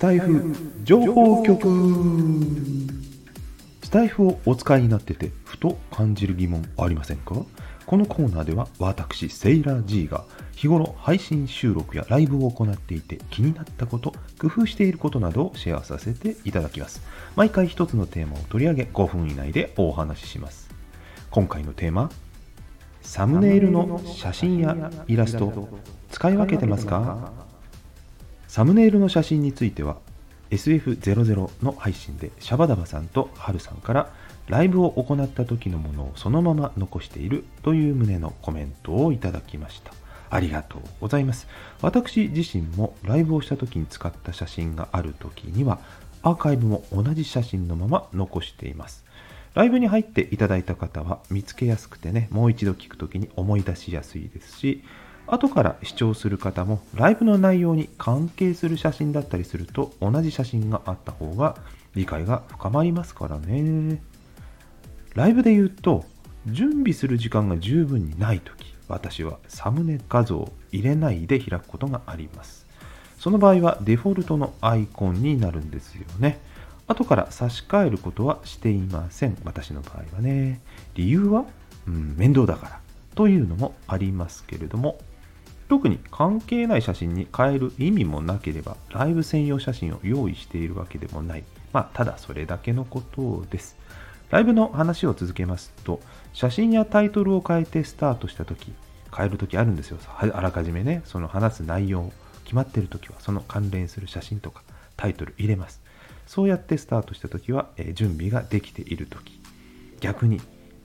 タイフ情報局。スタイフをお使いになっててふと感じる疑問ありませんか？このコーナーでは私セイラー G が日頃配信収録やライブを行っていて気になったこと工夫していることなどをシェアさせていただきます。毎回一つのテーマを取り上げ5分以内でお話しします。今回のテーマサムネイルの写真やイラスト使い分けてますか？サムネイルの写真については SF00 の配信でシャバダバさんとハルさんからライブを行った時のものをそのまま残しているという旨のコメントをいただきました。ありがとうございます。私自身もライブをした時に使った写真がある時にはアーカイブも同じ写真のまま残しています。ライブに入っていただいた方は見つけやすくてねもう一度聞く時に思い出しやすいですし後から視聴する方もライブの内容に関係する写真だったりすると同じ写真があった方が理解が深まりますからね。ライブで言うと準備する時間が十分にない時私はサムネ画像を入れないで開くことがあります。その場合はデフォルトのアイコンになるんですよね。後から差し替えることはしていません。私の場合はね。理由は、うん、面倒だから。というのもありますけれども特に関係ない写真に変える意味もなければライブ専用写真を用意しているわけでもない。まあただそれだけのことです。ライブの話を続けますと写真やタイトルを変えてスタートした時変える時あるんですよ。あらかじめねその話す内容決まってる時はその関連する写真とかタイトル入れます。そうやってスタートした時は、え、準備ができている時。逆に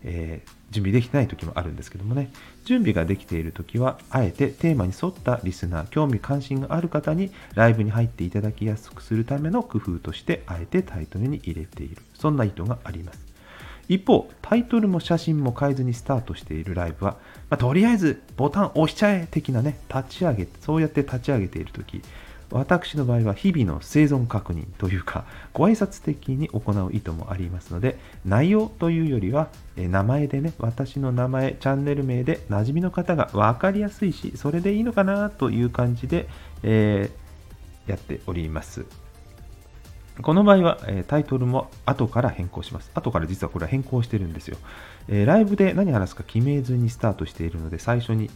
えー、準備できてない時もあるんですけどもね。準備ができている時はあえてテーマに沿ったリスナー興味関心がある方にライブに入っていただきやすくするための工夫としてあえてタイトルに入れている。そんな意図があります。一方タイトルも写真も変えずにスタートしているライブは、まあ、とりあえずボタン押しちゃえ的なね立ち上げそうやって立ち上げている時私の場合は日々の生存確認というかご挨拶的に行う意図もありますので内容というよりは名前でね私の名前チャンネル名で馴染みの方が分かりやすいしそれでいいのかなという感じで、えー、やっておりますこの場合は、えタイトルも後から変更します。後から実はこれは変更してるんですよ。えライブで何話すか決めずにスタートしているので、最初に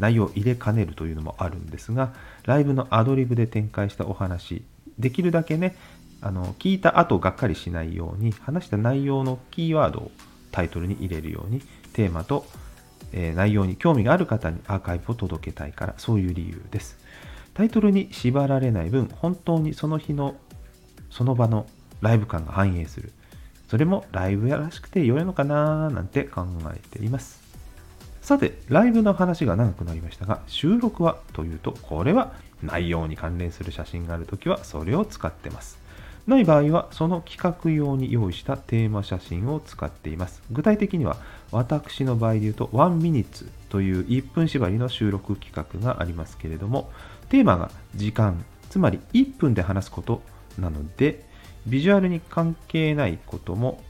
内容を入れかねるというのもあるんですが、ライブのアドリブで展開したお話、できるだけね、あの聞いた後がっかりしないように、話した内容のキーワードをタイトルに入れるように、テーマと、えー、内容に興味がある方にアーカイブを届けたいから、そういう理由です。タイトルに縛られない分、本当にその日の、その場のライブ感が反映する。それもライブやらしくて良いのかななんて考えています。さて、ライブの話が長くなりましたが、収録はというと、これは内容に関連する写真があるときはそれを使ってます。ない場合は、その企画用に用意したテーマ写真を使っています。具体的には、私の場合で言うと、1ミニッツという1分縛りの収録企画がありますけれども、テーマが時間、つまり1分で話すことなので、ビジュアルに関係ないことも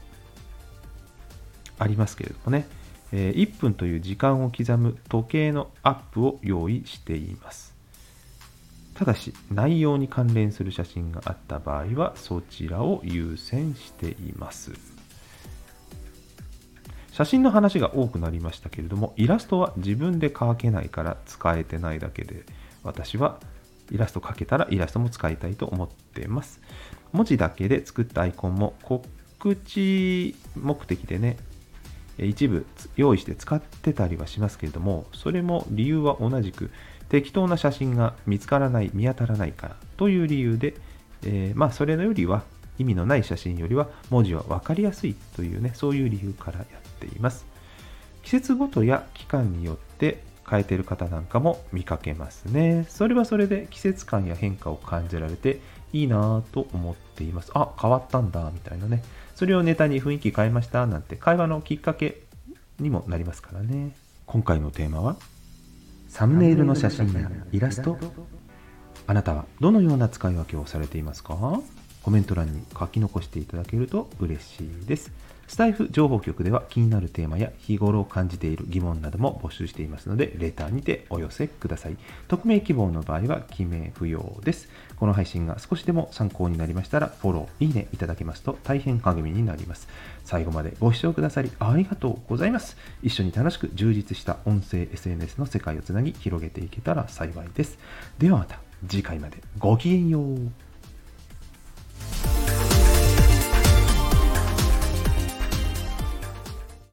ありますけれどもね、1分という時間を刻む時計のアップを用意しています。ただし、内容に関連する写真があった場合は、そちらを優先しています。写真の話が多くなりましたけれども、イラストは自分で描けないから使えてないだけで、私はイラスト描けたらイラストも使いたいと思っています。文字だけで作ったアイコンも告知目的でね、一部用意して使ってたりはしますけれども、それも理由は同じく、適当な写真が見つからない、見当たらないからという理由で、えー、まあそれのよりは、意味のない写真よりは文字は分かりやすいというね、そういう理由からやっています。季節ごとや期間によって変えてる方なんかも見かけますね。それはそれで季節感や変化を感じられていいなぁと思っています。あ、変わったんだ、みたいなね。それをネタに雰囲気変えましたなんて。会話のきっかけにもなりますからね。今回のテーマは？サムネイルの写真やイラスト？あなたはどのような使い分けをされていますか？コメント欄に書き残していただけると嬉しいですスタイフ情報局では気になるテーマや日頃感じている疑問なども募集していますので、レターにてお寄せください。匿名希望の場合は記名不要です。この配信が少しでも参考になりましたら、フォロー、いいねいただけますと大変励みになります。最後までご視聴くださりありがとうございます。一緒に楽しく充実した音声 SNS の世界をつなぎ広げていけたら幸いです。ではまた次回までごきげんよう。